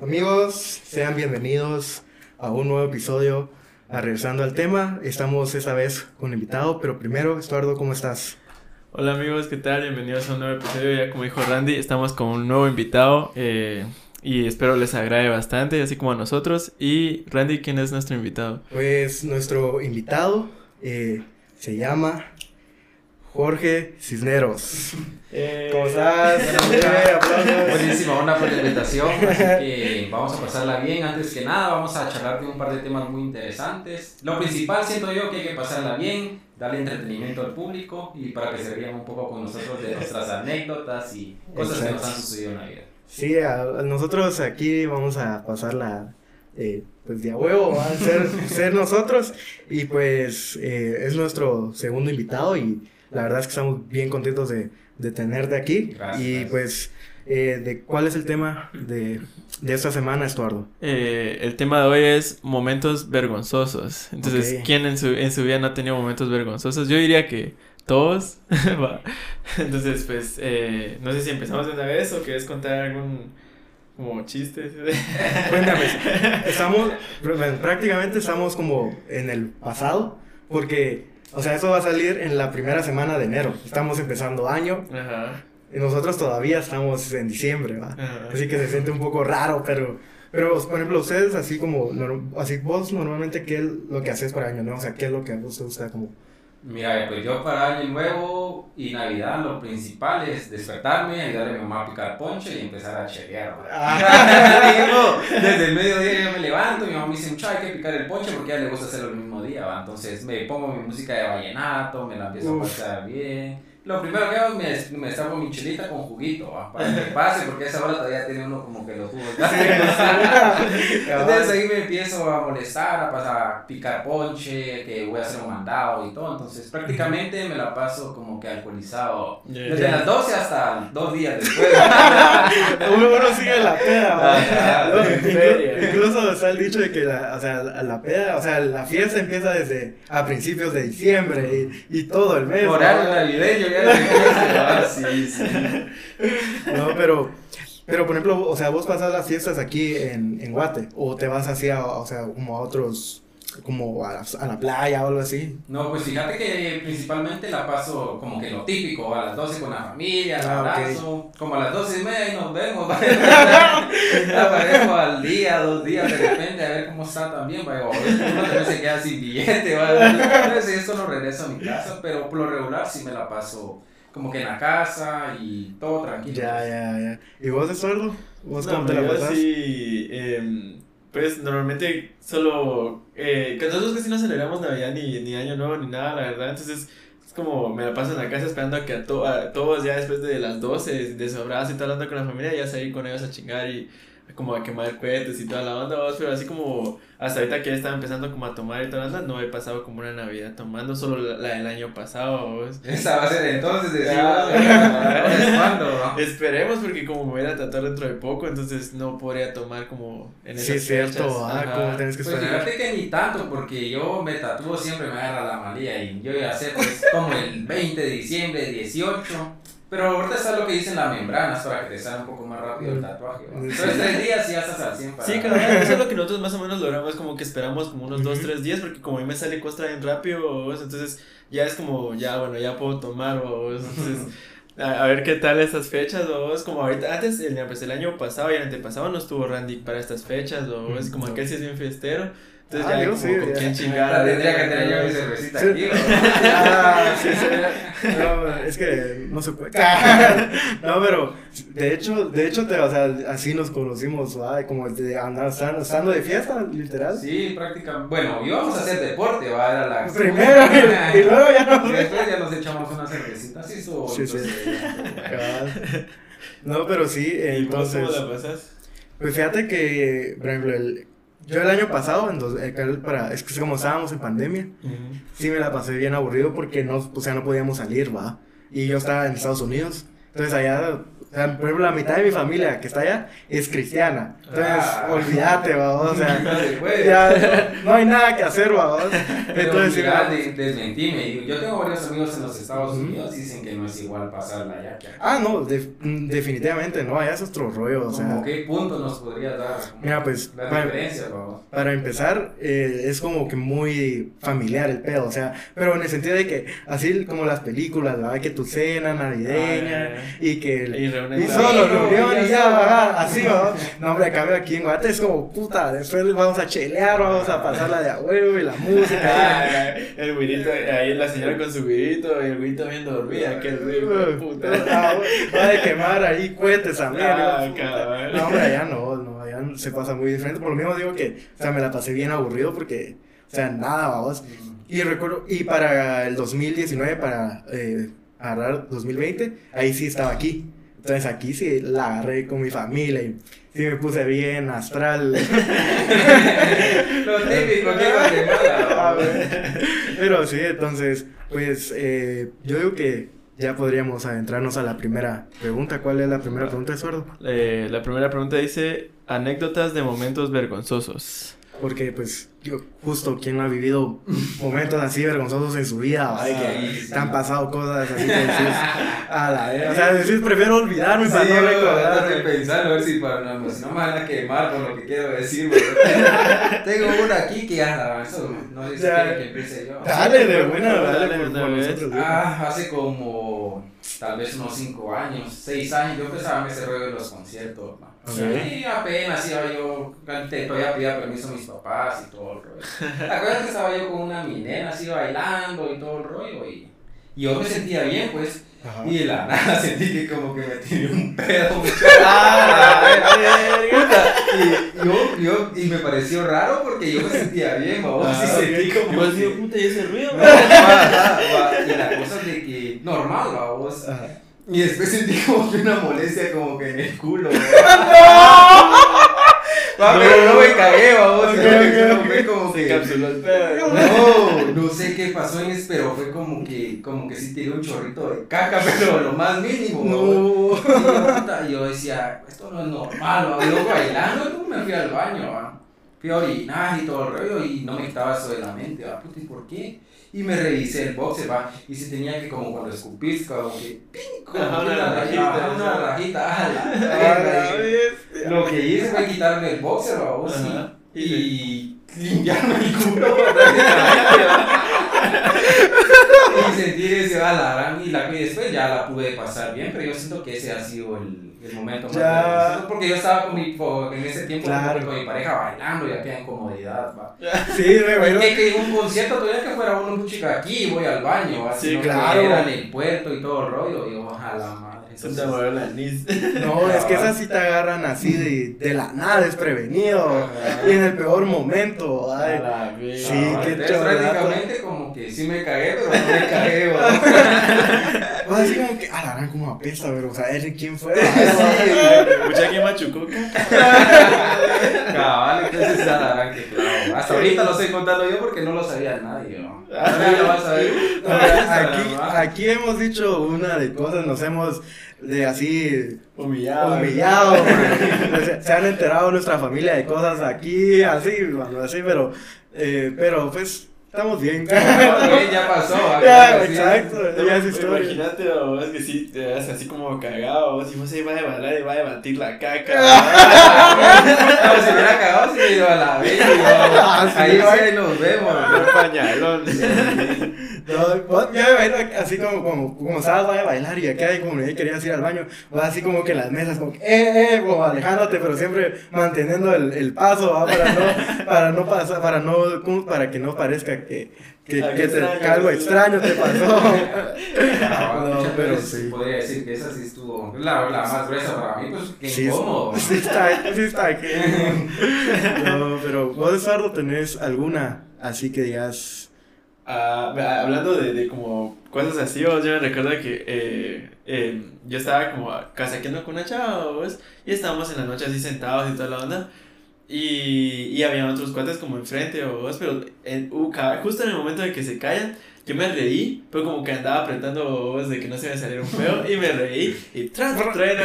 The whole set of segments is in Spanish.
Amigos, sean bienvenidos a un nuevo episodio. A regresando al tema, estamos esta vez con invitado, pero primero, Estuardo, ¿cómo estás? Hola amigos, ¿qué tal? Bienvenidos a un nuevo episodio. Ya como dijo Randy, estamos con un nuevo invitado eh, y espero les agrade bastante, así como a nosotros. Y Randy, ¿quién es nuestro invitado? Pues nuestro invitado eh, se llama Jorge Cisneros. Eh, ¿Cómo estás? Buenísima onda por la invitación, así que vamos a pasarla bien. Antes que nada, vamos a charlar de un par de temas muy interesantes. Lo principal siento yo que hay que pasarla bien, darle entretenimiento al público y para que se rían un poco con nosotros de nuestras anécdotas y cosas que nos han sucedido en la vida. Sí, a, a nosotros aquí vamos a pasarla eh, pues de a huevo, va a ser, ser nosotros y pues eh, es nuestro segundo invitado y la verdad es que estamos bien contentos de, de tenerte aquí Gracias, y gracias. pues eh, de cuál es el tema de, de esta semana, Estuardo. Eh, el tema de hoy es momentos vergonzosos. Entonces, Ok. ¿quién en su, en su vida no ha tenido momentos vergonzosos? Yo diría que todos. Entonces, pues, eh, no sé si empezamos de una vez o quieres contar algún como chiste. Cuéntame, estamos, prácticamente estamos como en el pasado, porque, o sea, eso va a salir en la primera semana de enero. Estamos empezando año Ajá. y nosotros todavía estamos en diciembre, ¿va? Ajá. Así que se siente un poco raro, pero, pero por ejemplo, ustedes, así como, así vos normalmente, ¿qué es lo que haces para año nuevo? O sea, ¿qué es lo que a vos te gusta como? Mira, pues yo para Año Nuevo y Navidad lo principal es despertarme, ayudarle a mi mamá a picar ponche y empezar a chequear. Ah. Desde el mediodía yo me levanto, mi mamá me dice, mucho hay que picar el ponche porque a ella le gusta hacerlo el mismo día, ¿va? Entonces me pongo mi música de vallenato, me la empiezo Uf. a pasar bien. Lo primero que hago es me, me destapo mi chelita con juguito, ¿va? Para que pase, porque a esa hora todavía tiene uno como que los jugos. Entonces ahí me empiezo a molestar, a pasar a picar ponche, que voy a hacer un mandado y todo. Entonces prácticamente me la paso como que alcoholizado. Ya, Desde ya. las 12 hasta dos días después. uno, uno sigue la peda. Ajá, No, incluso está el dicho de que la, o sea, la peda, o sea, la fiesta empieza desde a principios de diciembre y, y todo el mes. Horario navideño, va, sí, sí. No, pero, pero por ejemplo, o sea, vos pasas las fiestas aquí en, en Guate, o te vas hacia, o sea, como a otros, como a la, a la playa o algo así. No, pues fíjate que principalmente la paso como que lo típico, a las 12 con la familia, Ah, abrazo, como a las 12 y media y nos vemos, aparezco al día, dos días de repente a ver cómo está también, vaya, o uno también se queda sin billete, ¿va? entonces yo solo regreso a mi casa, pero por lo regular sí me la paso como que en la casa y todo tranquilo. Ya, ya, ya. ¿Y vos de sordo? ¿Vos No, cómo te la pasas? sí, em, pues normalmente solo, eh, que nosotros casi no celebramos Navidad ni, ni Año Nuevo ni nada, la verdad, entonces es como me la paso en la casa esperando a que a, to- a todos ya después de las 12 de su abrazo y todo hablando con la familia, ya salir con ellos a chingar y como a quemar cohetes y toda la onda, vos, pero así como hasta ahorita que ya estaba empezando como a tomar y toda la onda, no he pasado como una Navidad tomando, solo la, la del año pasado, vos. Esa va a ser entonces, Ah. ¿no? Esperemos porque como me voy a tratar dentro de poco, entonces no podría tomar como en esas Sí, es cierto, ah, como tenés que Pues esperar. fíjate que ni tanto, porque yo me tatúo siempre me agarra la malía y yo ya sé, pues como el 20 de diciembre, 18. Pero ahorita está lo que dicen las membranas para que te salga un poco más rápido el tatuaje. ¿no? Sí. Entonces tres días y ya estás al 100 para... Sí, claro, eso es lo que nosotros más o menos logramos, como que esperamos como unos 2, Ujú. 3 días, porque como a mí me sale costra bien rápido, ¿vos? entonces ya es como, ya, bueno, ya puedo tomar, ¿vos? entonces... A, a ver qué tal estas fechas, vos, como ahorita, antes, el, pues, el año pasado y el antepasado no estuvo Randy para estas fechas, vos, como No. aquel sí es bien fiestero, entonces Ah, ya yo como sí, con ya. quién chingar. tendría que tener yo mi cervecita Sí. aquí, ¿no? Ah, sí, sí. No, es que no se puede. No, pero de hecho, de hecho, te, o sea, así nos conocimos, ¿va? como de andar estando, estando de fiesta, literal. Sí, prácticamente. Bueno, íbamos a hacer deporte, va, era la... Primero y, y luego ya no. Y después ya nos echamos una cervecita, sí, estuvo Sí, sí. No, pero sí, ¿Y entonces. cómo la pasas? Pues fíjate que, por ejemplo, el, yo el año pasado, en dos- eh, para, es que como estábamos en pandemia, sí me la pasé bien aburrido porque no, o sea, no podíamos salir, va. Y yo estaba en Estados Unidos, Entonces allá, sea, por ejemplo, la mitad de mi familia que está allá es cristiana. Entonces, Ah. olvídate, babos, o sea, puede. ya no, no hay nada que hacer. Pero Entonces, mira, de- desmentime. Yo tengo varios amigos en los Estados Unidos y dicen que no es igual pasarla allá que acá. Ah, no, de- mm, definitivamente no, allá es otro rollo, o sea. ¿Cómo qué punto nos podrías dar? Mira, pues, La para- diferencia, vamos. Para empezar, eh, es como que muy familiar el pedo, o sea, pero en el sentido de que, así como las películas, ¿verdad? Que tu cena navideña Ah, y que el- Y solo reunión y ya ajá, así, ¿no? No, hombre, a cambio aquí en Guate es como, puta, después vamos a chelear, vamos a pasarla de a huevo y la música. Ah, el güirito, ahí la señora con su güirito y el güirito bien dormida, qué rico, puta. Ah, Va a quemar ahí cohetes. Ah, ¿no? Puta. cabrón. No, hombre, allá no, no, allá se pasa muy diferente. Por lo mismo digo que, o sea, me la pasé bien aburrido porque, o sea, nada, vamos. Y recuerdo, y para el 2019, para eh, agarrar 2020, ahí sí estaba aquí. Entonces aquí sí la agarré con mi familia y sí me puse bien astral. Lo típico que Guatemala. A vamos. ver. Pero sí, entonces, pues eh, yo digo que ya podríamos adentrarnos a la primera pregunta. ¿Cuál es la primera pregunta, Eduardo? Eh, la primera pregunta dice, anécdotas de momentos vergonzosos. Porque, pues, justo quien no ha vivido momentos así vergonzosos en su vida, ¿va? De que Sí, sí. te han pasado cosas así que decís, a la vez. O sea, decís, prefiero olvidarme para Sí, no yo trato de recordar. pensar a ver si para no, pues, no me van a quemar con lo que quiero decir. Tengo una aquí que ya eso, no sé si Ya. quieren que empiece yo. Dale, de buena, dale, Dale, por, una por nosotros. Ah, hace como tal vez unos 5 años, 6 años, yo empezaba en ese rollo de los conciertos. ¿no? Ok. Y apenas iba yo, todavía pedía permiso a mis papás y todo el rollo. ¿Te acuerdas que estaba yo con una minera así bailando y todo el rollo? Y, y yo me sentía bien, pues. Ajá. Y de la nada sentí que como que me tiré un pedo. y, yo, yo, y me pareció raro porque yo me sentía bien, babos. Ah, y sentí como Igual que- puta, ¿y ese ruido? no. Y la cosa de que normal. Ajá. Y después sentí como que una molestia como que en el culo. Va, pero no me cagué, vamos. Ok, sino que ok, solo ok. fue como Se que. encapsuló el pedo. No, no sé qué pasó en eso, pero fue como que, como que sí tiré un chorrito de caca, pero lo más mínimo. No. Y yo, decía, esto no es normal, ¿va? yo bailando, y me fui al baño, ¿va? fui a orinar y todo el rollo y no me quitaba eso de la mente, ¿va? Puta, ¿y por qué? Y me revisé el boxer, ¿va? Y se tenía que como cuando escupís, como que, una una rajita. Lo que hice fue quitarme el boxer, ¿va? vos, Ajá. y limpiarme el culo. y sentir ese a la gran y la y después ya la pude pasar bien, pero yo siento que ese ha sido el, el momento más Ya. porque yo estaba con mi, en ese tiempo Claro. con mi pareja bailando y acá en comodidad, va. Sí, me Es bailó. que, que un concierto todavía que fuera uno chica aquí voy al baño, va, Sí, que claro. era en el puerto y todo el rollo, y yo, a Se Entonces, movió la anís. No, es que esas sí te agarran así de, de la nada, desprevenido. Y en el peor momento. A Ay. Sí, ah, qué entonces prácticamente como que sí me cagué, pero no me cagué. O sea, así como que, a la gran como apesta, pero, o sea, ¿él quién fue? Escucha que machucó. Cabal, entonces esa la gran que claro. Hasta ahorita lo estoy contando yo porque no lo sabía nadie, ¿no? Nadie lo va a saber. No, aquí, aquí hemos dicho una de cosas, nos hemos de así Humillado. humillado, man. se, se han enterado nuestra familia de cosas aquí, así, así, pero, eh, pero pues estamos bien. Ya pasó. ¿va? Ya, exacto, ya es historia. Imagínate, vos, que sí, te das así como cagado, y vos ahí vas a bailar y vas a batir la caca. Si hubiera cagado, si me iba a la vez. Ah, Ahí ¿va? nos vemos. Un pañalón. Ya me bailo así como, como, como sabes, va a bailar y acá hay como yo querías ir al baño, vas así como que en las mesas, como que, eh, eh, como alejándote, pero siempre manteniendo el, el paso, ¿va? para no, para no pasar, para no, como para que no parezca que, que, Algo que extraño, algo extraño te pasó. No, No, pero pero sí. Podría decir que esa sí estuvo. La, la más gruesa para mí, pues que Sí, incómodo. sí está, sí está aquí. No, pero vos, Eduardo, tenés alguna así que digas, Vea, hablando de, de como cosas así, yo me recuerdo que eh, eh, yo estaba como casaqueando con una chava, y estábamos en la noche así sentados y toda la onda. Y, y había otros cuates como enfrente, vos, pero en, uh, justo en el momento de que se callan, yo me reí, pero como que andaba apretando de que no se me saliera un feo, y me reí, y tras, traen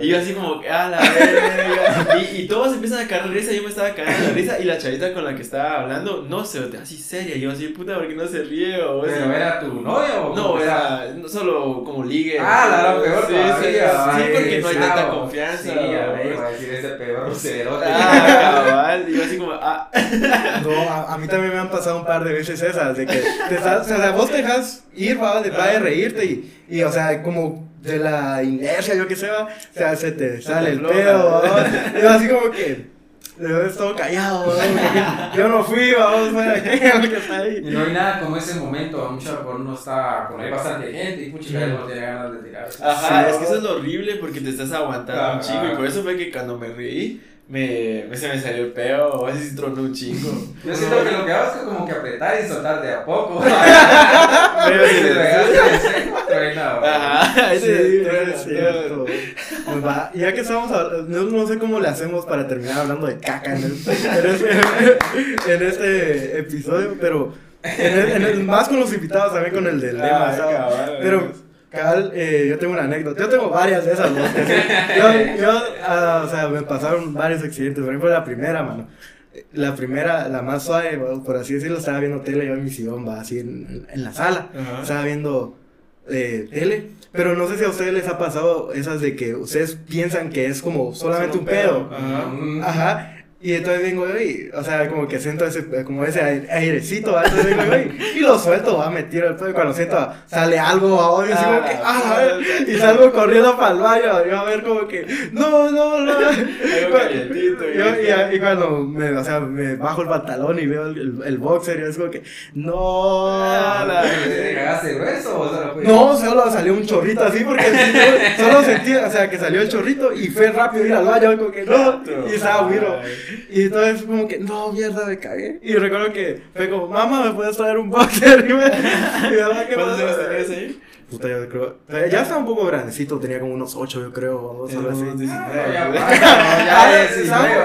y yo así como, ah, la verga, y, y todos empiezan a caer de risa, yo me estaba cagando de risa, y la chavita con la que estaba hablando, no se así seria, yo así, puta, ¿por qué no se ríe? O ¿Pero era tu novio o No, era no solo como ligue. Ah, la era peor sí, sí, sí, porque no hay tanta confianza. Sí, a ver, a decir ese peor cerote. Ah, cabal, y yo así como, ah. No, a, a, mí también me han pasado un par de veces esas, de que te estás, o sea, vos te dejas ir, va, de, va de reírte y, y, o sea, como de la inercia, yo que sé, va, o sea, se te sale el pedo, va, y así como que he todo callado, yo no fui, vamos, que está ahí. Y no hay nada como ese momento, a mucho por uno está, con hay bastante gente y mucha no tiene ganas de tirar. Ajá, es que eso es lo horrible porque te estás aguantando un chico y por eso fue que cuando me reí, me, me, se me salió el peo, o a veces tronó un chingo. Yo siento que lo que hago es como que apretar y soltar de a poco. Pero si le Ajá, sí, es cierto. Pues va, ya que estamos hablando, no, sé cómo le hacemos para terminar hablando de caca en, el, en, este, en este episodio, pero en el, más con los invitados, también con el del lema. pero Cabal, eh, yo tengo una anécdota. Yo tengo varias de esas, ¿no? Yo, yo uh, o sea, me pasaron varios accidentes. Por ejemplo, la primera, mano. La primera, la más suave, por así decirlo, estaba viendo tele yo en mi sillón, va, así en, en la sala. Estaba viendo eh, tele. Pero no sé si a ustedes les ha pasado esas de que ustedes piensan que es como solamente un pedo. Ajá. Ajá. Y entonces vengo yo y, o sea, como que siento ese, como ese airecito, entonces vengo yo y, y lo suelto, va, me tiro el pedo y cuando siento, sale algo a y así como que, ah, a ver, y salgo corriendo para el baño, yo a ver como que, no, no, no. y, y, cuando me, o sea, me bajo el pantalón y veo el, el, boxer y es como que, no. ¿Te cagaste grueso o solo? No, solo salió un chorrito así porque solo sentí, o sea, que salió el chorrito y fue rápido ir al baño, como que, no, y estaba huiro. Y entonces como que, no, mierda, me cagué. Y recuerdo que fue como, mamá, ¿me puedes traer un boxer? Y me, y ¿qué ¿Cuántos años tenías ahí? Puta, yo creo. Ya estaba un poco grandecito, tenía como unos 8, yo creo, o algo así. Ya,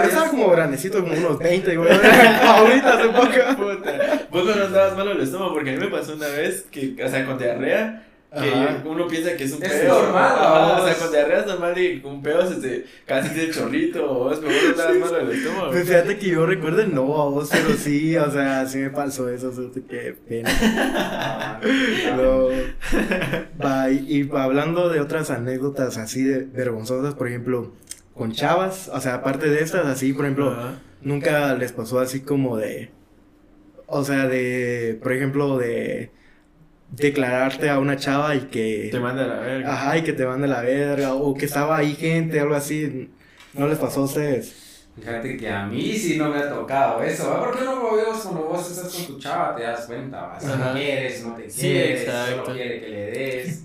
estaba como grandecito, como unos 20, güey. Ahorita hace poco. Puta. Vos no andabas malo el estómago, porque a mí me pasó una vez que, o sea, con diarrea que uno piensa que es un es Es normal, O sea, con diarrea es normal y con un pedo se te casi de chorrito, o es mejor no das malo el estómago. Pues fíjate que yo recuerdo no a vos, pero sí, o sea, sí me pasó eso, o sea, qué pena. no. Va, y, y hablando de otras anécdotas así de vergonzosas, por ejemplo, con chavas, o sea, aparte de estas, así, por ejemplo, nunca les pasó así como de, o sea, de, por ejemplo, de declararte a una chava y que... Te mande a la verga. Ajá, y que te mande a la verga, o que estaba ahí gente, algo así. ¿No les pasó a ustedes? Fíjate que a mí sí no me ha tocado eso, ¿verdad? Porque no lo veo cuando vos estás con tu chava, te das cuenta, Si no quieres, no te quieres, sí, solo quiere que le des.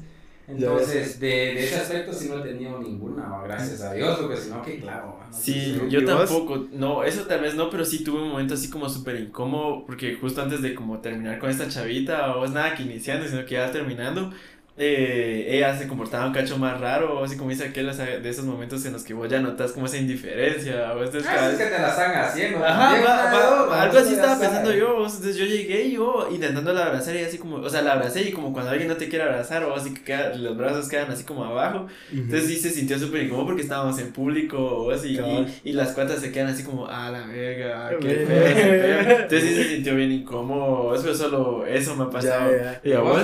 Entonces, de, de, ese aspecto sí no he tenido ninguna, gracias a Dios, porque si no, que claro. sí, yo tampoco, no, eso tal vez no, pero sí tuve un momento así como súper incómodo, porque justo antes de como terminar con esta chavita, o es nada que iniciando, sino que ya terminando, eh, ella se comportaba un cacho más raro, así como dice aquel de esos momentos en los que vos ya notas como esa indiferencia, o este ah, es que te la están haciendo. Ajá, algo así estaba pensando yo, entonces yo llegué y yo intentando la abrazar y así como, o sea, la abracé y como cuando alguien no te quiere abrazar o así que queda, los brazos quedan así como abajo, entonces sí se sintió súper incómodo porque estábamos en público o así y, y, las cuatas se quedan así como, ah, la verga, qué feo, entonces sí se sintió bien incómodo, eso solo, eso me ha pasado. ¿Y a vos?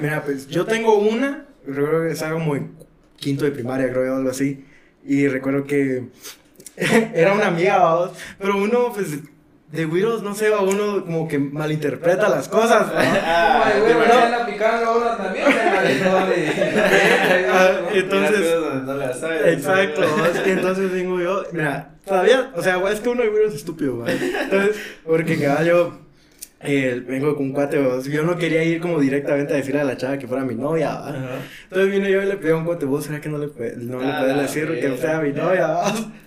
Mira, pues yo tengo una, recuerdo que estaba como en quinto de primaria, creo yo, algo así. Y recuerdo que era una amiga, vamos, pero uno, pues, de Widows, no sé, uno como que malinterpreta las cosas. Ah, güey, bueno, picando una también. entonces, exacto, entonces vengo yo, mira, todavía, o sea, es que uno de Widows es estúpido, güey. Entonces, porque cada yo eh, vengo con un cuate, yo no quería ir como directamente a decirle a la chava que fuera mi novia, Entonces vine yo y le pedí a un cuate, vos, ¿será que no le, no le puedes decir que sea mi novia,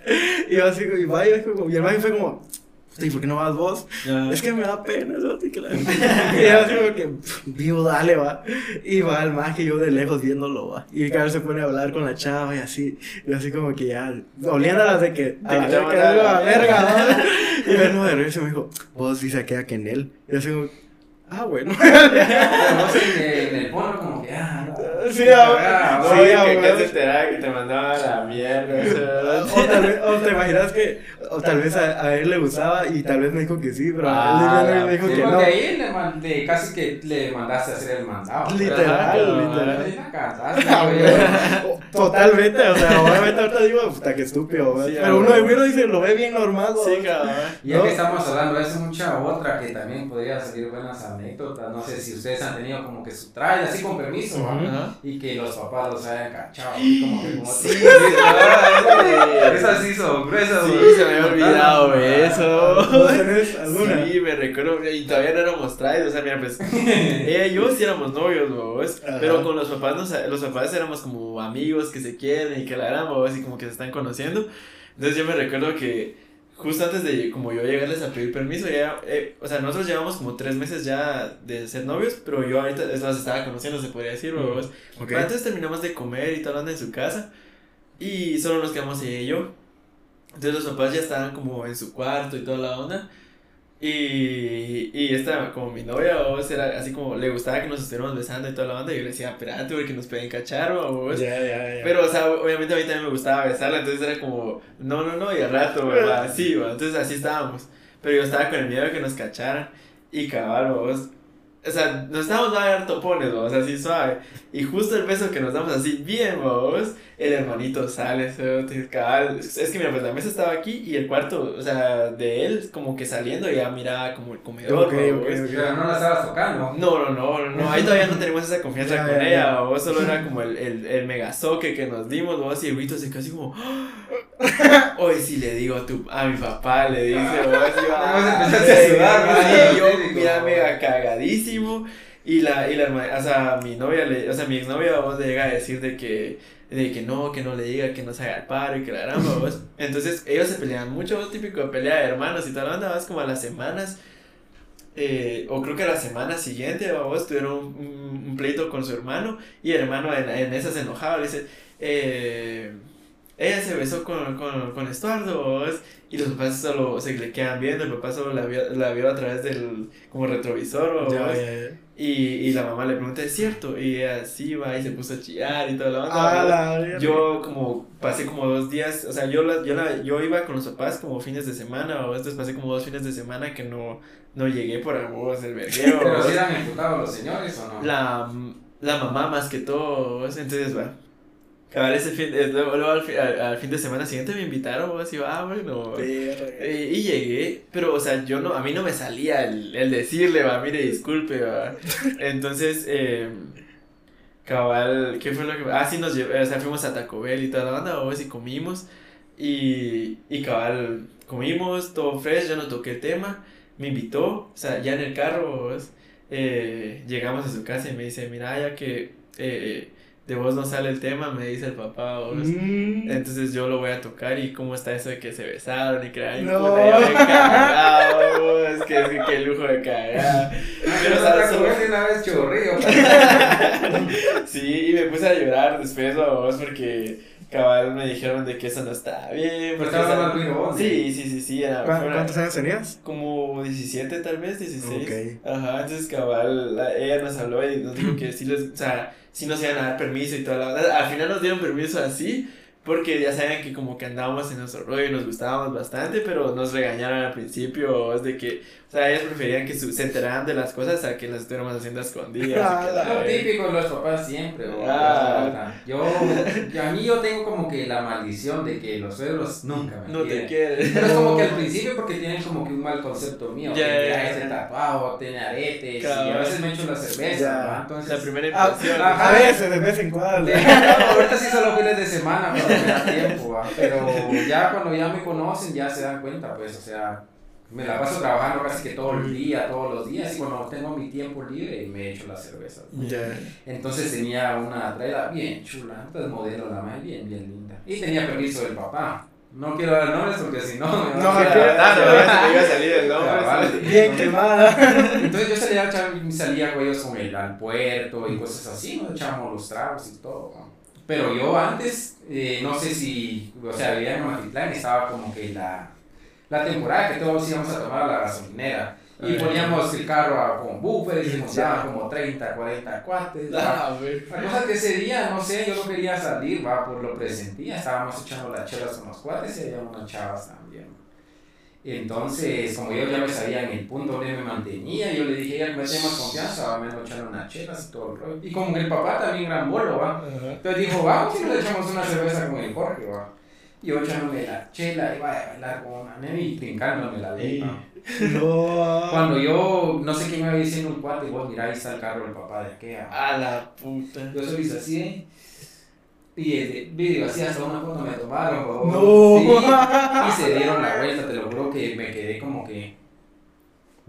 Y yo así, y vaya, y el baño fue como, ¿y por qué no vas vos? Es que me da pena, la... y yo así como que, vivo, dale, va. Y va el maje, yo de lejos viéndolo, va. Y Carlos se pone a hablar con la chava y así, y así como que ya, oliéndolas de que, a la verga, a verga, Y no de regreso me dijo, vos dice que en él. Y así como, Ah, bueno. Pero vos en, en el porno como que, ah, no. Sí, Ah, ah, Sí, que, ah, que bueno. se enteraba que te mandaba la mierda. O tal vez, o te imaginas que, o tal vez a, a él le gustaba y tal vez me dijo que sí, pero Ah, a él me dijo Sí, que porque no. ahí le mandé, casi que le mandaste a hacer el mandado. Literal, literal. Ah, güey. bueno. Totalmente, o sea, obviamente ahorita digo, puta, qué estúpido, güey. Sí, pero ah, uno de uno dice, lo ve bien normal, Sí, güey. cabrón. Y ya No. que estamos hablando eso, mucha otra que también podría salir buenas anécdotas. No sé si ustedes han tenido como que su traje así con permiso. Ujú. Ajá. Y que los papás los hayan cachado. así como que como Sí, sí, ah, sí. Esas sí son gruesas, Sí, se me había olvidado eso. ¿Vos tenés alguna? Sí, me recuerdo, y todavía no éramos traídos, o sea, mira, pues, ella y yo sí éramos novios, pero con los papás, los papás éramos como amigos que se quieren y que la éramos, y como que se están conociendo, entonces yo me recuerdo que justo antes de como yo llegarles a pedir permiso, ya, eh, o sea, nosotros llevamos como tres meses ya de ser novios, pero yo ahorita los estaba conociendo, se podría decir, vos, Ok. pero antes terminamos de comer y tal, anda en su casa. Y solo nos quedamos ella y yo. Entonces los papás ya estaban como en su cuarto y toda la onda. Y, y esta, como mi novia, sea, era así como le gustaba que nos estuviéramos besando y toda la onda. Y yo le decía, espérate, porque nos pueden cachar, ya. Pero, o sea, obviamente a mí también me gustaba besarla. Entonces era como, no, no, no, y al rato, ¿verdad? Así, ¿va? Entonces así estábamos. Pero yo estaba con el miedo de que nos cacharan. Y cabal, vos. O sea, nos estábamos dando a dar topones, vos, así suave. Y justo el beso que nos damos así bien, vos, el hermanito sale, cabal. Es que mira, pues la mesa estaba aquí y el cuarto, o sea, de él, como que saliendo, ya miraba como el comedor, Ok, vos. ok, ok. Pero no la estabas tocando. No, no, no, no, no, ahí todavía no tenemos esa confianza Ya, con ya, ella, ya. o solo era como el, el, el megazoque que nos dimos, vos, y el Huito se así como, hoy sí le digo a, tu, a mi papá, le dice, vos, y yo, Vos "Ah, a sudar, sí, yo, Sí, mira, mega cagadísimo, y la, y la, o sea, mi novia, le, o sea, mi exnovia, vos, le llega a decir de que, de que no, que no le diga, que no se haga el paro y que la gran vos, entonces ellos se peleaban mucho, vos, típico de pelea de hermanos y tal, onda, vas como a las semanas, eh, o creo que a la semana siguiente, vos tuvieron un, un- un pleito con su hermano y el hermano en, en esa se enojaba, le dice, eh, ella se besó con, con, con Estuardo, vos", y los papás solo se le quedan viendo, el papá solo la vio, la vio a través del como retrovisor, vos", Ya, ya, ya. Y, y la mamá le pregunta, ¿es cierto? Y ella sí va y se puso a chillar y toda la onda. Ah, vos". la. Yo como pasé como dos días, o sea, yo, la, yo, la, yo iba con los papás como fines de semana, o entonces pasé como dos fines de semana que no, no llegué por amor del verguero. Pero vos. si eran imputados los señores o no. la, la mamá más que todo, vos, entonces va. Cabal ese fin, eh, luego, luego al, fi- al, al fin de semana siguiente me invitaron, va, ah, bueno. Y llegué, pero, o sea, yo no, a mí no me salía el, el decirle, va, mire, disculpe, va. Entonces, eh, cabal, ¿qué fue lo que...? Ah, sí, nos llevó, o sea, fuimos a Taco Bell y toda la banda, vos, y comimos. Y, y cabal, comimos, todo fresh, yo no toqué el tema. Me invitó, o sea, ya en el carro, eh, llegamos a su casa y me dice, mira, ya que eh, de vos no sale el tema, me dice el papá, vos. Mm. Entonces yo lo voy a tocar y cómo está eso de que se besaron y ay, No. puta, ya me cagado, es que es que qué lujo de cagar. Pero, o sea, Pero solo- una vez chorrillo. sí, y me puse a llorar después, vos, porque cabal me dijeron de que eso no estaba bien. Pero porque, estaba ruido vos. Sí, sí, sí, sí, era, ¿Cuán- fue una- ¿Cuántos años tenías? como 17 tal vez, 16. Ok. Ajá, entonces cabal, la- ella nos habló y nos dijo que sí les, o sea, sí nos iban a dar permiso y toda la. Al final nos dieron permiso así, porque ya saben que como que andábamos en nuestro rollo y nos gustábamos bastante, pero nos regañaron al principio, es de que, o sea, ellas preferían que su- se enteraran de las cosas a que las estuviéramos haciendo a escondidas. y Lo típico de los papás siempre. Ah. Yo, yo- a mí yo tengo como que la maldición de que los suegros nunca me no te quieren. Pero es como que al principio porque tienen como que un mal concepto mío. Ya, que ya. ese tatuado, tiene aretes, y Cabal. a veces me echo la cerveza, Ya. ¿va? Entonces, La primera Ah, impresión. A veces, de vez en cuando. de- no, ahorita sí solo fines de semana cuando me da tiempo, ¿va? pero ya cuando ya me conocen ya se dan cuenta, pues, o sea, me la paso trabajando casi que todo el día, todos los días, y cuando tengo mi tiempo libre me echo la cerveza. Entonces tenía una traila bien chula, entonces modelo la más bien, bien linda. Y tenía permiso del papá. No quiero dar nombres porque si no me No, a. Ah, no, iba a salir el nombre. Sí. Bien quemada. Entonces yo salía, salía con ellos con el, al puerto y cosas así, nos echábamos los tragos y todo. Pero yo antes, eh, no sé si, o sea, vivía en Matitlán y estaba como que la, la temporada que todos íbamos a tomar a la gasolinera. Y poníamos el carro a- con buffer y se montaban como 30, 40 cuates. La cosa que ese día, no sé, yo no quería salir, va, por lo presentía, estábamos echando las chelas con los cuates y había unas chavas también. Entonces, como yo ya me sabía en el punto donde me mantenía, yo le dije, ya me tengo más confianza, me echando unas chelas y todo el rollo. Y como el papá también gran bolo, va. Entonces dijo, vamos y nos echamos una cerveza con el Jorge, va. Y yo echándome la chela, iba a bailar con una nena y trincándome la ley. No. Cuando yo, no sé quién me había diciendo un cuate, vos mirá, ahí está el carro del papá de aquella. A la puta. Yo hice así, ¿eh? Y el vídeo así, hasta una foto me tomaron, por favor. No. Sí, y se dieron la vuelta, te lo juro que me quedé como que.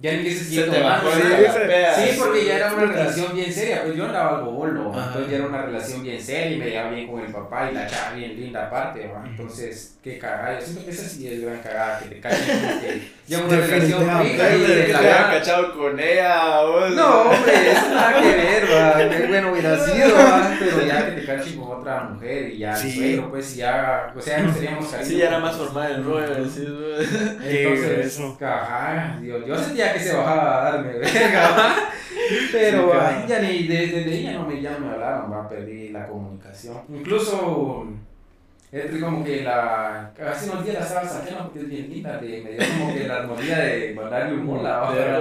Ya te bajó tomando. sí, pea. Sí, porque ya era una relación bien seria, pues yo andaba algo bolo, Ajá. entonces ya era una relación bien seria y me llevaba bien con el papá y la chava bien linda aparte, ¿va? entonces qué cagada, yo siento que esa sí es gran cagada, que te que ya una relación fija y Que de te la había nada- cachado con ella, vos. no, hombre, eso nada que ver, va. Qué bueno hubiera sido, va. Pero ya que te cachen con otra mujer y ya Sí. el suegro, pues ya, o sea, no seríamos cariño. Sí, ya era más formal el rollo, sí, Entonces, ajá, Dios, yo sentía que se bajaba a darme verga, va. Pero Sí, ay, ya ni desde de ella no me, ya no me hablaron, va, perdí la comunicación. Incluso, es como que la, casi unos días la estaba sacando porque es bien linda, de- me dio como que la armonía de mandarle un mola, para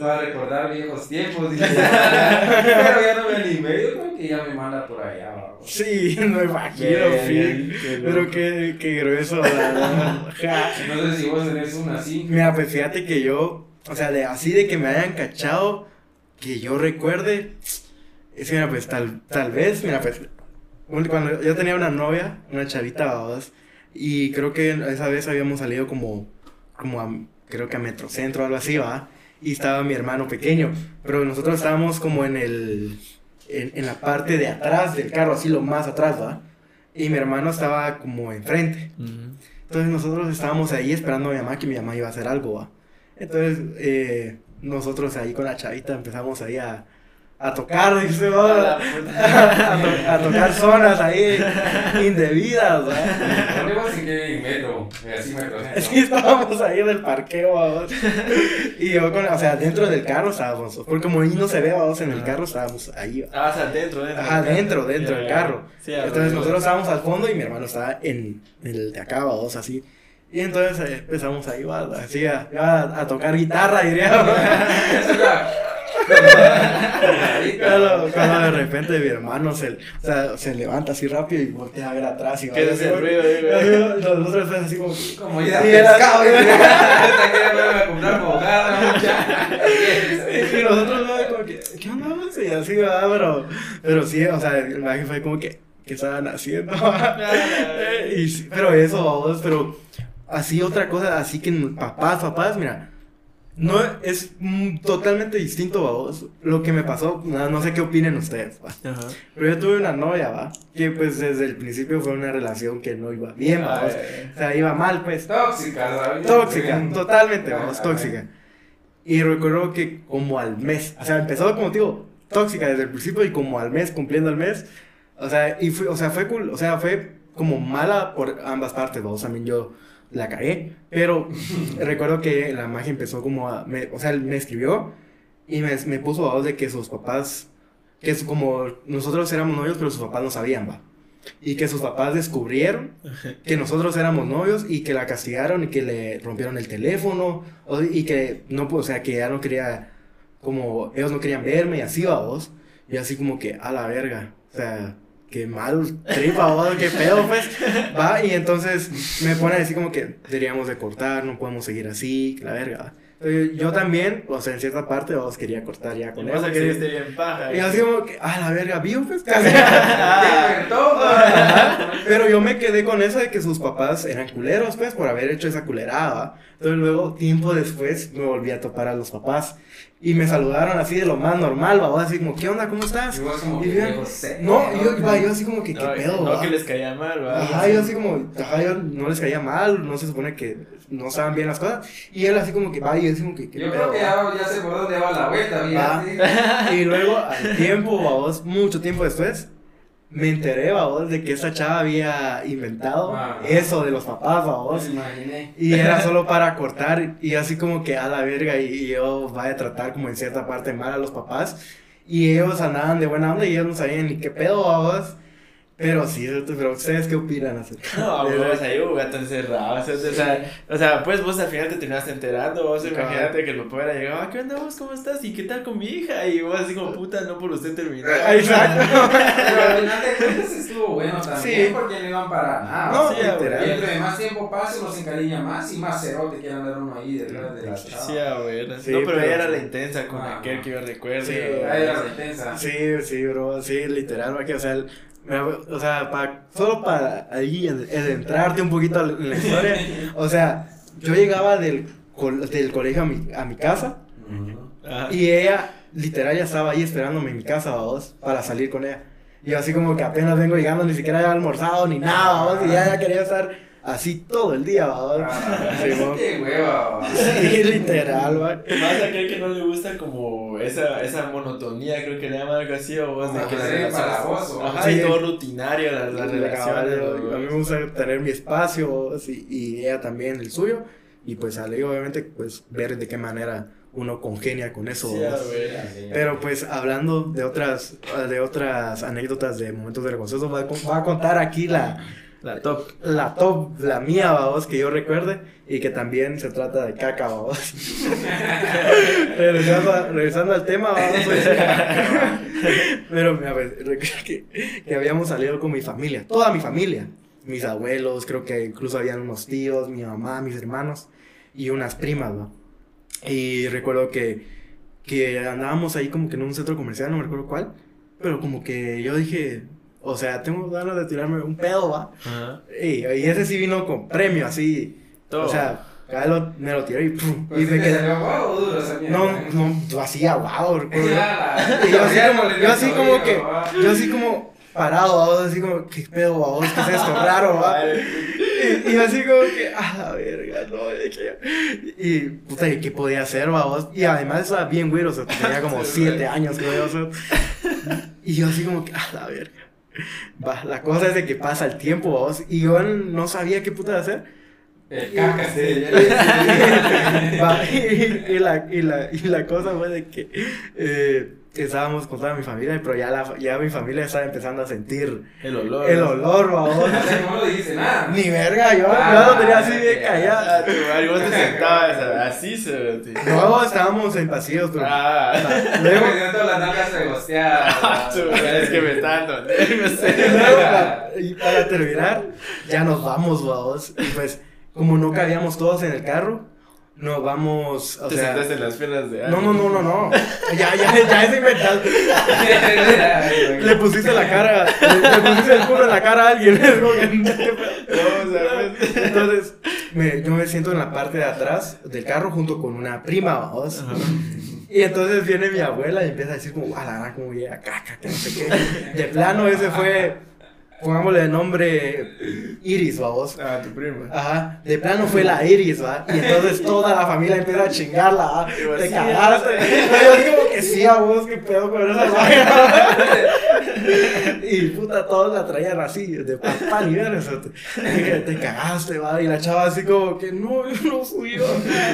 para recordar viejos tiempos, dije, pero ya no me animé, yo creo que ya me manda por allá, va. Sí, no imagino, loco. Pero qué, qué grueso, la verdad. No sé si vos tenés una así. Mira, pues fíjate que yo, o sea, de, así de que me hayan cachado, que yo recuerde, es mira, pues tal, tal vez, mira, pues, cuando yo tenía una novia, una chavita, y creo que esa vez habíamos salido como, como a, creo que a Metrocentro o algo así, va, y estaba mi hermano pequeño, pero nosotros estábamos como en el, en, en la parte de atrás del carro, así lo más atrás, va, y mi hermano estaba como enfrente. Entonces nosotros estábamos ahí esperando a mi mamá que mi mamá iba a hacer algo, ¿va? Entonces eh, nosotros ahí con la chavita empezamos ahí a, a tocar, dice, A la a, to- a tocar zonas ahí indebidas. ¿eh? Sí, estábamos ahí en el parqueo, ¿va? Y yo con, o sea, dentro del carro estábamos, porque como ahí no se ve, vamos, en el carro estábamos ahí. Ah, o sea, dentro, dentro. Ajá, del dentro, carro. dentro del carro. A Entonces nosotros estábamos al fondo y mi hermano estaba en, en el de acá, vamos, así. Y entonces eh, empezamos ahí, va, así a, a, a tocar guitarra, diría. Ya. Cuando, cuando de repente mi hermano se, o sea, se levanta así rápido y voltea a ver atrás y va ¿Qué es ruido güey? Nosotros estamos así como... Como ir a Y era- pescado. y- nosotros ¿no? como que, ¿qué onda? Y así, ¿verdad? Pero, pero sí, o sea, el viaje fue como que, ¿qué estaban haciendo? Y pero eso, vamos, pero así otra cosa, así que papás, papás, mira, no es mm, totalmente distinto, vamos. Lo que me pasó, no, no sé qué opinen ustedes, va. Ajá. Pero yo tuve una novia, va, que pues desde el principio fue una relación que no iba bien, vamos. O sea, iba mal, pues. Tóxica, ¿sabes? Tóxica, totalmente, vamos, tóxica. Y recuerdo que como al mes, o sea, empezó como digo, tóxica desde el principio y como al mes, cumpliendo el mes, o sea, y fue, o sea, fue cool, o sea, fue como mala por ambas partes, vamos, también yo la cagué, pero recuerdo que la magia empezó como a, me- o sea, me escribió y me, me puso a voz de que sus papás, que es como nosotros éramos novios, pero sus papás no sabían, va. Y que sus papás descubrieron que nosotros éramos novios y que la castigaron y que le rompieron el teléfono y que no, o sea, que ya no quería, como ellos no querían verme y así, va vos. Y así como que, a la verga, o sea, qué mal tripa, vos, qué pedo, pues. Va, y entonces me pone a decir como que deberíamos de cortar, no podemos seguir así, que la verga. Entonces, yo también, o sea, en cierta parte, vos quería cortar ya con eso. que esté bien paja. y así como que, a la verga, vivo, pues. Pero yo me quedé con eso de que sus papás eran culeros, pues, por haber hecho esa culerada. Entonces luego, tiempo después, me volví a topar a los papás. Y me saludaron así de lo más normal, va, así como, ¿qué onda? ¿Cómo estás? Y vos como Y que yo- No, y yo, iba yo así como que, ¿qué No, pedo? no va? que les caía mal, ¿va? Ajá, yo así como, ajá, yo no les caía mal, no se supone que no estaban bien las cosas. Y él así como que, va, y yo así como que, ¿qué Yo pedo? creo que ya, ya sé por dónde va la vuelta, mira. Y luego, al tiempo, vamos, mucho tiempo después, me enteré, vos, de que esa chava había inventado Ah. eso de los papás, vos. Y era solo para cortar y así como que a la verga y, y yo vaya a tratar como en cierta parte mal a los papás. Y ellos andaban de buena onda y ellos no sabían ni qué pedo, vos. Pero sí, pero ustedes qué opinan acerca No, de- vos ahí hubo gato encerrado. O sea, o sea, o sea, pues vos al final te terminaste enterando. Vos Claro. imagínate que el papá hubiera llegado, "Ah, ¿qué onda vos? ¿Cómo estás? ¿Y qué tal con mi hija? Y vos así como puta, no por usted terminar. Ah, Exacto. Pero al final de cuentas estuvo bueno también Sí. porque no iban para nada. No, O sea, y entre más tiempo pase, uno se encariña más y más cerote quiere andar uno ahí detrás de la chava. Sí, ah, bueno. Sí, no, pero, pero- ella era la intensa con Ah. aquel que yo recuerdo. Sí, Ahí era la intensa. Sí, sí, bro, sí, literal, porque, o sea, el- o sea, pa- solo para ahí ad- adentrarte un poquito en la historia, o sea, yo llegaba del, col- del colegio a mi, a mi casa y ella literal ya estaba ahí esperándome en mi casa, vos, para salir con ella. Y yo así como que apenas vengo llegando, ni siquiera había almorzado ni nada, vos, y ella ya quería estar así todo el día, vos. Ah, Sí, qué hueva. Sí, literal, va. Más aquel que no le gusta como esa, esa monotonía, creo que le llaman algo así, o vos de que sí, empalagoso. Ajá, Sí. y todo rutinario, las, las relaciones. A mí me gusta tener mi espacio sí, y ella también el suyo. Y pues ahí obviamente pues ver de qué manera uno congenia con eso. Sí, ¿verdad? a ver. Pero pues hablando de otras de otras anécdotas de momentos vergonzosos, a, voy a contar aquí la, La top. la top, la mía, vamos, que yo recuerde y que también se trata de caca, vamos. regresando, a- regresando al tema, vamos a decir. Pero a ver, recuerdo que, que habíamos salido con mi familia, toda mi familia, mis abuelos, creo que incluso habían unos tíos, mi mamá, mis hermanos y unas primas, ¿va? Y recuerdo que, que andábamos ahí como que en un centro comercial, no me recuerdo cuál, pero como que yo dije, o sea, tengo ganas de tirarme un pedo, ¿va? Ajá. Y, y ese sí vino con premio, así. Todo. O sea, cada vez lo- me lo tiré y pum, Pues y sí me quedé. o duro. No, no, recuerdo. Ya, Y yo así como, yo así como que, yo así como parado, vamos, así como, ¿qué pedo, vamos? ¿Qué es esto raro, va? Y, y yo así como que, ah, la verga, no, de que- Y, puta, ¿y qué podía hacer, vamos? Y además estaba bien güero, o sea, tenía como siete años, creo, o sea. Y yo así como que, ah, la verga. Va, la cosa es de que pasa el tiempo, y yo no sabía qué puta hacer. El caca, sí. Va, y, y la, y, la, y la cosa fue de que eh, estábamos con toda mi familia, pero ya, la, ya mi familia estaba empezando a sentir El olor. el olor, babón. No le dice nada. Ni verga, yo, Ah, yo lo tenía así bien callado. Ah, vos te sentabas así, se tío. No, estábamos en pasillos, pero Ah, luego, Me las nalgas regosteadas. madre, es que me está dando nervios. y luego, pa- y para terminar, ya nos vamos, babos. Y pues, como no cabíamos todos en el carro, nos vamos, o Te sea... sentaste en las piernas de No, no, no, no, no. Ya, ya, ya es inventado. Le pusiste la cara, le, le pusiste el culo en la cara a alguien. No, pues- Entonces, me- yo me siento en la parte de atrás del carro junto con una prima, vamos. Y entonces viene mi abuela y empieza a decir como, a la gran, como llega caca, que no sé qué. De plano ese fue, pongámosle de nombre Iris, vamos. Ah, tu prima. Ajá, de plano fue la Iris, ¿va? Y entonces toda la familia empieza a chingarla, ¿va? Te sí, cagaste. Yo así como que sí, a vos, qué pedo con esa vaina. Y puta, todos la traían así, de papá ni ver eso. Te, te cagaste, va. Y la chava así como que no, yo no fui yo.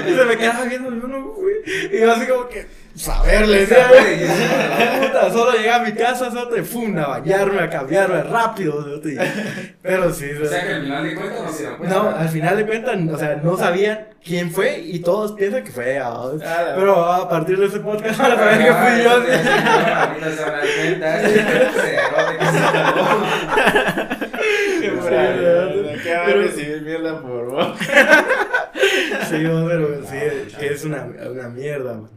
Y se me quedaba viendo, yo no fui. Y yo así como que, saberle, decía, puta, solo llegué a mi casa, solo te fum, a bañarme, a cambiarme rápido. Pero sí, O sea que al final de cuentas no se dieron cuenta. no, al final de cuentas, o sea, no sabían quién fue y todos piensan que fue. ¿va? Ah, Pero a partir de ese podcast van a saber que fui yo. Sí, Pero- recibir mierda por vos. Sí, no, pero sí, que es una, una mierda. man.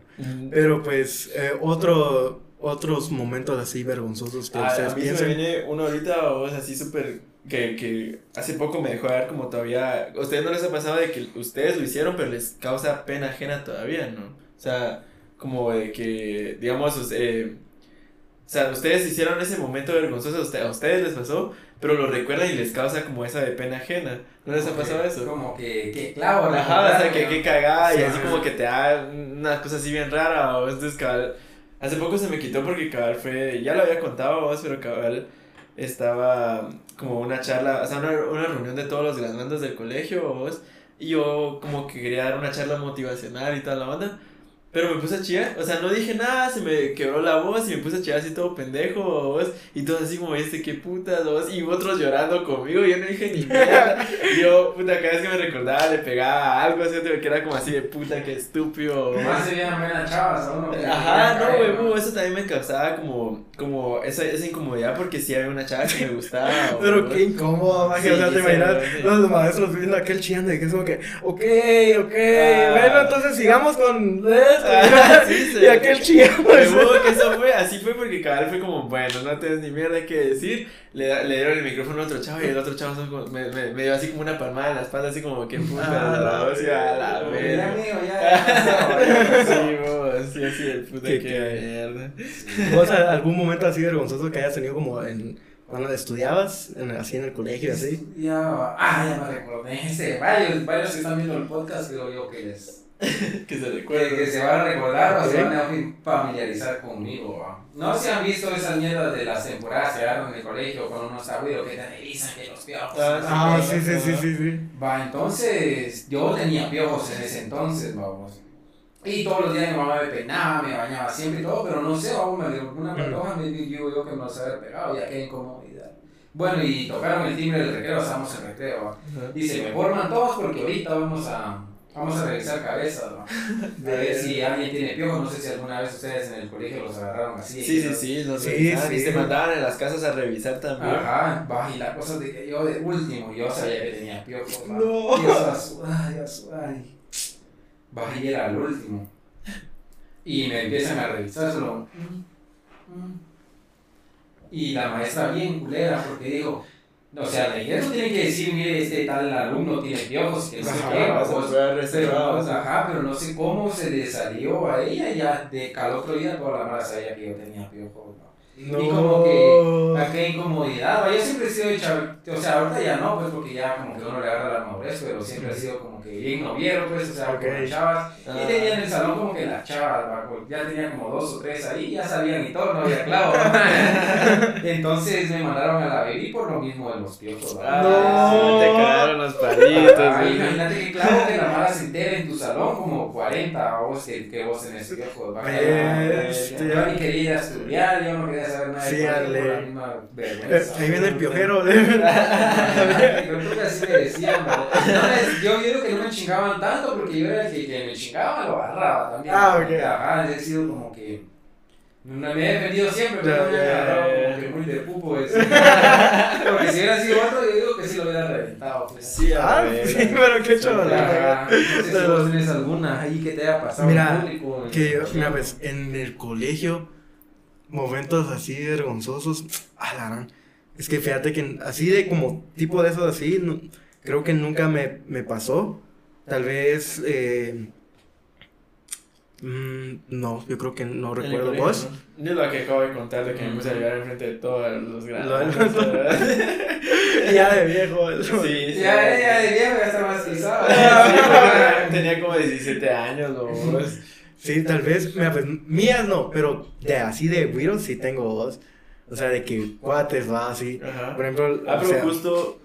Pero pues, eh, otro, otros momentos así vergonzosos que Ah, ustedes a mí se me viene uno ahorita, o sea, así súper, que, que hace poco me dejó dar como todavía, ¿a ustedes no les ha pasado de que ustedes lo hicieron, pero les causa pena ajena todavía, ¿no? O sea, como de que, digamos, eh, o sea, ustedes hicieron ese momento vergonzoso, a usted- a ustedes les pasó, pero lo recuerdan y les causa como esa de pena ajena. ¿No les ha pasado eso? Como que, que clavo, la Ajá, o sea, que, que cagada y Sí, así sí. como que te da una cosa así bien rara. O entonces, cabal, hace poco se me quitó porque cabal fue, ya lo había contado vos, pero cabal, estaba como una charla, o sea, una, una reunión de todos los graduandos del colegio, ¿vos? y yo como que quería dar una charla motivacional y toda la banda. Pero me puse a chillar, o sea, no dije nada, se me quebró la voz y me puse a chillar así todo pendejo, vos, y todo así como, este, qué putas, vos, y otros llorando conmigo, yo no dije ni nada, y yo, puta, cada vez que me recordaba le pegaba algo, así, que era como así de puta, qué estúpido. Más se veían buenas chavas, ¿no? Ajá, no, huevo, eso también me causaba como, como esa, esa incomodidad porque sí había una chava que me gustaba. Pero qué incómodo, maje, Sí, o sea, te imaginas sí. los maestros viendo aquel chillando y que es como que, ok, ok, Ah. bueno, entonces sigamos con Ah, sí, sí. y aquel. Huevo, que eso fue, así fue porque cabal fue como, bueno, no tienes ni mierda que decir. Le, le dieron el micrófono a otro chavo y el otro chavo como- me, me, me dio así como una palmada en la espalda, así como, qué puta, Ah, la la hostia, a la Ya, verga. Sí, vos, sí, así de puta, qué mierda. ¿Vos algún momento así vergonzoso que hayas tenido como en, cuando estudiabas, en- así en el colegio, así? Ya, ah, ya me recordé. Ese, varios, varios que están viendo el podcast, creo yo que les. Que se Que, recuerde. que se van a recordar o se van a familiarizar conmigo. ¿va? No si han visto esas mierdas de las temporadas que dan en el colegio con unos abuelos que te revisan que los piojos. Ah, no Ah, sí, sí, sí, sí, sí. Va, entonces yo tenía piojos en ese entonces, vamos. Y todos los días mi mamá me peinaba, me bañaba siempre y todo, pero no sé, vamos, me dio una patoja, me digo yo que me los había pegado, ya qué incomodidad. Bueno, y tocaron el timbre del recreo, estábamos en recreo. ¿va? Dice, me forman todos porque ahorita vamos a, vamos a revisar cabezas, ¿va? A ver si alguien tiene piojos, no sé si alguna vez ustedes en el colegio los agarraron así. Sí, sí, sí, los Sí, revisaban y se mandaban en las casas a revisar también. Ajá, va, y la cosa de que yo de último, yo sabía que tenía piojos. va. No. Y estaba sudada, sudada, y era el último. Y me empiezan a revisar solo. mm, mm. Y la maestra bien culera, porque dijo, o sea, la ingreso tiene que decir, mire, este tal alumno tiene piojos, que no sé qué, vas a vos, poder pero, reservar. ajá, pero no sé cómo se le salió a ella, ya de al otro día toda la mara sabía que yo tenía piojos, ¿no? No. Y como que, ¿a qué incomodidad? va, Yo siempre he sido chaval, o sea, ahorita ya no, pues porque ya como que uno le agarra la madurez, pero siempre he sido como que bien noviero, pues, o sea, Ok. con chavas. Ah. Y tenía en el salón como que las chavas, va, ya tenía como dos o tres ahí, ya sabían y todo, no había clavo. ¿va? Entonces me mandaron a la baby por lo mismo de los piojos, ¿va? Ah, No. Te cagaron los palitos. Ah, imagínate que clavo que la mala se entere en tu salón como 40 o vos que, que vos tenés piojos, va. Bestia. Yo ni quería estudiar, yo no quería Sí, colegio ale. por la misma Eh, vergüenza. ahí viene el piojero. Yo creo que así me decían, yo digo que no me chingaban tanto porque yo era el que, que me chingaba, lo agarraba también. Ah, ok. Ajá, he sido como que. Me he defendido siempre, pero Ya, no me he ya, agarrado ya. como que muy de pupo. ese. Porque si hubiera sido otro, yo digo que sí lo hubiera reventado. Pues. Sí, a Ah, ver. sí, pero qué. Ajá, No sé si vos tenés alguna ahí que te haya pasado Mira, en público. Que yo, mira, pues, en el colegio, momentos así vergonzosos, a la gran. Es que fíjate que así de como tipo de esos así, no- creo que nunca me, me pasó. Tal vez, eh, mm, no, yo creo que no recuerdo colegio, vos. ¿no? Yo lo que acabo de contar de que me puse a llorar enfrente de todos los grandes. Ya de viejo. Sí, sí. Ya, ya de viejo ya está más pisado. Sí, tenía como 17 años, ¿no? Sí, tal vez, mira, pues, mías no, pero de así de virus sí tengo dos. O sea, de que cuates va así. Ajá. Por ejemplo, Ah, o pero sea, justo.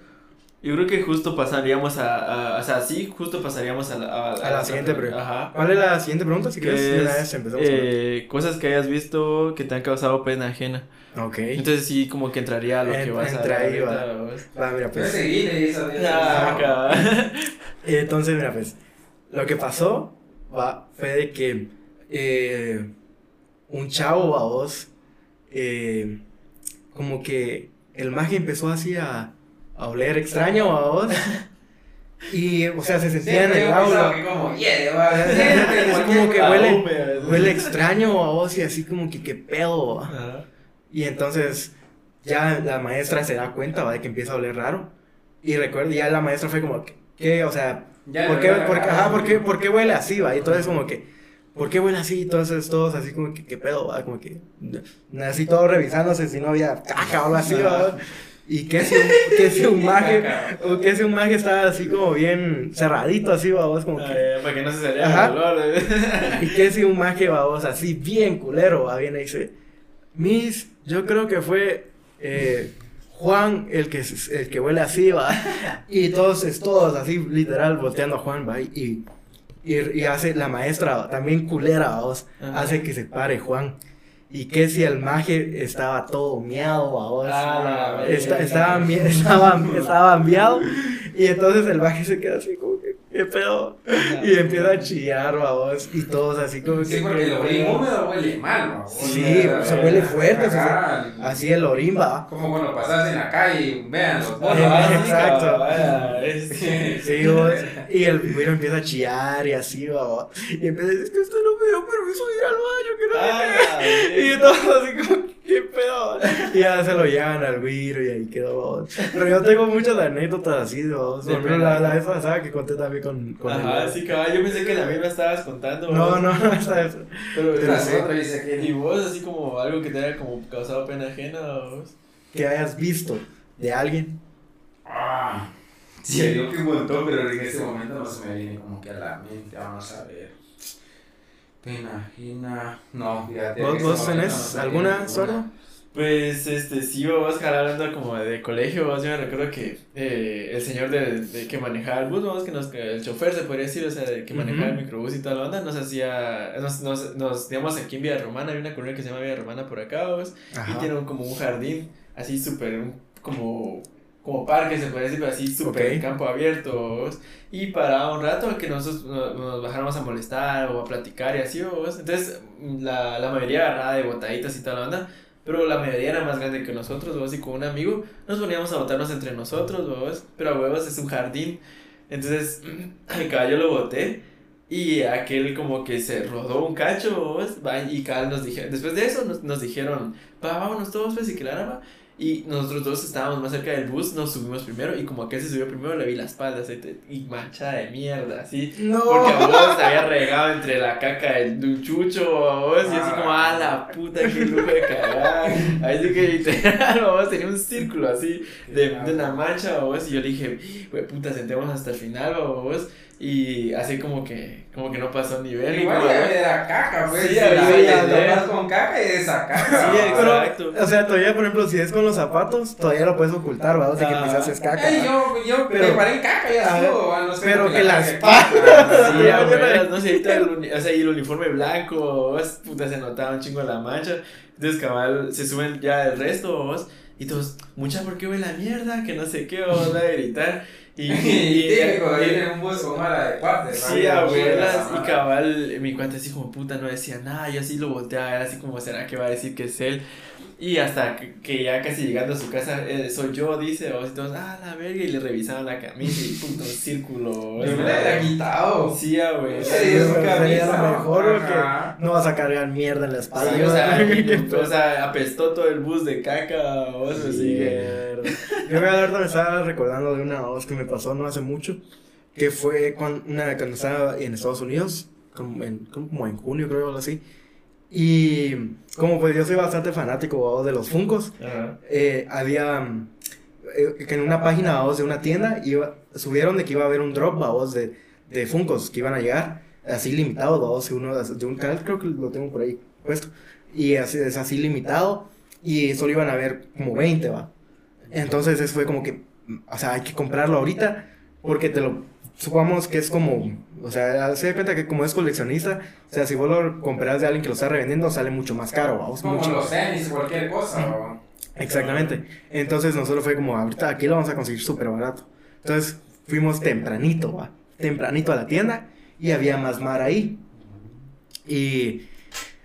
Yo creo que justo pasaríamos a. a- o sea, sí, justo pasaríamos a la, a, A la siguiente pregunta. Ajá. ¿Cuál es la siguiente pregunta? Si quieres, es, empezamos. con- eh, cosas que hayas visto que te han causado pena ajena. Ok. Entonces sí, como que entraría a lo que vas a entra ahí, ahorita, va. ¿no? Va, mira, pues. seguí, le di esa Ah, cabrón. Entonces, mira, pues. Lo que pasó va, fue de que eh, un chavo a vos, eh, como que el magia empezó así a, a oler extraño a vos. Y, o sea, se sentía en el aula. Que como, yeah, va, Es como que huele, extraño a vos y así como que qué pedo. va. Y entonces ya la maestra se da cuenta ¿va? de que empieza a oler raro. Y recuerdo, ya la maestra fue como, qué? O sea, Ya ¿por qué, cagado. ajá, ¿por, qué, por qué huele así? ¿va? Y entonces como que, ¿por qué huele así? Y todos, así como que, ¿qué pedo? ¿va? Como que, así todos revisándose si no había caca o algo así. ¿va? Y que si un, que si un maje, o que si un maje estaba así como bien cerradito así, ¿va? vos como Ah, que... para que no se saliera Ajá. el olor. ¿eh? Y que si un maje babos así bien culero, va bien y dice, Miss, yo creo que fue eh, Juan, el que, el que huele así, va. Y todos, todos así, literal, volteando a Juan, va. Y, y, y hace la maestra, también culera, Ajá. hace que se pare Juan. Y que si el maje estaba todo miado, vamos. Ah, verga. estaba, estaba, estaba miado. Y entonces el maje se queda así como ¿qué pedo? Y empieza a chillar, vamos. Y todos así como que. Sí, porque el orín húmedo huele mal, ¿no? Sí, se huele fuerte. Así el orín va. Como cuando pasas en la calle y vean los Ah, sí, Exacto. es- Sí, vos, y el güiro empieza a chillar y así, va. Y empieza a decir, es que usted no me dio permiso de ir al baño, que no Ah, qué". bien. Y todos así como, ¿qué pedo? Y ya se lo llevan al güiro y ahí quedó. Pero yo tengo muchas anécdotas así, ¿no? Por ejemplo, la, la vez pasada que conté también con, con Ajá, el- sí, cabal. Yo pensé que la misma estabas contando. No, no, no, esta vez. Pero, Pero sí. otra dice Y vos, así como algo que te haya como causado pena ajena, vos. Que hayas visto de alguien. Ah, sí, yo digo que un montón, pero en ese momento no se me viene como que a la mente. Vamos a ver. Pena ajena. No, fíjate. ¿Vos, vos tenés no alguna, sordo? Pues, este, sí, cara, hablando como de colegio, vos, yo me recuerdo que eh, el señor de, de que manejaba el bus, vamos, que nos, el chofer se podría decir, o sea, de que manejaba el microbús y toda la onda, nos hacía, nos, nos, nos, digamos, aquí en Villa Romana, hay una colonia que se llama Villa Romana por acá, vos, y tiene un- como un jardín, así súper, como, como parque, se decir, pero así súper Ok. campo abierto, y paraba un rato que nosotros nos, bajáramos a molestar o a platicar y así, vos, entonces, la, la mayoría agarraba de botaditas y toda la onda, pero la mayoría era más grande que nosotros, vos, y con un amigo nos poníamos a botarnos entre nosotros, vos, pero a huevos es un jardín. Entonces, al caballo lo boté y aquel como que se rodó un cacho, vos, y cada nos dijeron, después de eso nos, nos dijeron, va, vámonos todos, pues, y que la arma. Y nosotros dos estábamos más cerca del bus, nos subimos primero, y como aquel se subió primero, le vi la espalda, así, te- y manchada de mierda, así. No. Porque a vos se había regado entre la caca del, de un chucho a vos y así como, ah, la puta, qué lujo de cagar. Ahí sí que literal, vos tenía un círculo así de, de una mancha a vos y yo le dije, puta, sentemos hasta el final a vos y así como que, como que no pasó ni ver. y Igual como- ya era caca, pues. Sí, había la con caca y esa caca. Sí, exacto. O sea, todavía, por ejemplo, si es con los zapatos, todavía lo puedes ocultar, ¿va? O sea, que quizás es caca. Ey, ¿va? yo, yo Pero- me paré en caca y va, no sé pero que la caca- espalda- Sí, no sé, o sea, y el uniforme blanco, vos, puta, se notaba un chingo la mancha. Entonces, cabal, se suben ya el resto, vos, y todos, mucha, ¿por qué huele a mierda? Que no sé qué, vos, a gritar. Y, Y típico, y- ahí en un bus con mala de cuartos. Sí, abuelas, y cabal, mi cuate así como puta no decía nada, yo así lo volteaba, era así como, ¿será que va a decir que es él? Y hasta que, que ya casi llegando a su casa, eh, soy yo, dice, o todos, ah, la verga, y le revisaban la camisa y puto un círculo. Yo me la hubiera quitado. Sí, güey. Sí, Sí, sería camisa, lo mejor porque no vas a cargar mierda en la espalda. Sí, o sea, o sea, apestó todo el bus de caca, o sea, así que... Mierda. Yo me ahorita me estaba recordando de una voz que me pasó no hace mucho, que fue cuando, una, cuando estaba en Estados Unidos, como en, como en junio creo, algo así. Y como pues yo soy bastante fanático vamos, de los Funcos, eh, había mm, eh, que en una página de una tienda iba, subieron de que iba a haber un drop de, de Funcos que iban a llegar, así limitado, vamos, uno de un canal, creo que lo tengo por ahí puesto, y así, es así limitado, y solo iban a haber como 20, va. Entonces eso fue como que, o sea, hay que comprarlo ahorita, porque te lo, supongamos que es como, o sea, se da cuenta que como es coleccionista, o sea, si vos lo compras de alguien que lo está revendiendo, sale mucho más caro, vamos, Como mucho los tenis, cualquier cosa. Exactamente. Entonces nosotros fue como, ahorita aquí lo vamos a conseguir súper barato. Entonces fuimos tempranito, va. Tempranito a la tienda y había más mar ahí. Y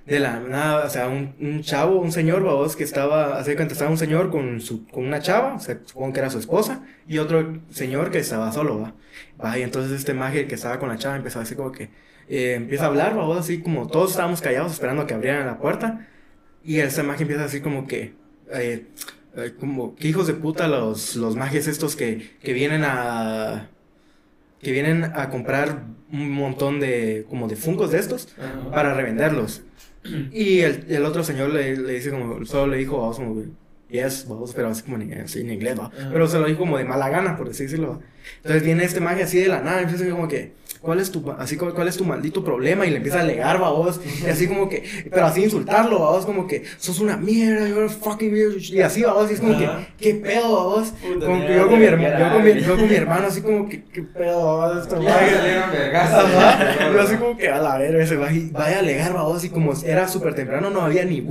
de la nada, o sea, un, un chavo, un señor, vos, que estaba, hace cuenta, estaba un señor con, su, con una chava, o sea, supongo que era su esposa, y otro señor que estaba solo, va. Va, y entonces este magia que estaba con la chava empezó así como que, eh, empieza a hablar, vos, así como todos estábamos callados esperando a que abrieran la puerta. Y esta magia empieza así como que, eh, eh, como que hijos de puta los, los magias estos que, que vienen a, que vienen a comprar un montón de, como de funcos de estos para revenderlos. Y el, el otro señor le, le dice como, solo le dijo, vamos, como, yes, vamos, pero así como en, así en inglés, ¿va? Ajá. Pero se lo dijo como de mala gana, por así decirlo. Entonces viene este magia así de la nada, empieza como que, ¿cuál es tu, así, cuál, es tu maldito problema? Y le empieza a alegar, babos, y así como que, pero así insultarlo, babos, como que, sos una mierda, you're a fucking bitch", y así, babos, y es como que, ¿qué pedo, babos? Como que yo con mi hermano, yo con mi, ay. yo con mi hermano, así como que, ¿qué pedo, babos? Esto, Ya vaya". salieron vergazos. Ajá, yo así como que a la verga, ese vaya, vaya a alegar, babos, y como era súper temprano, no había ni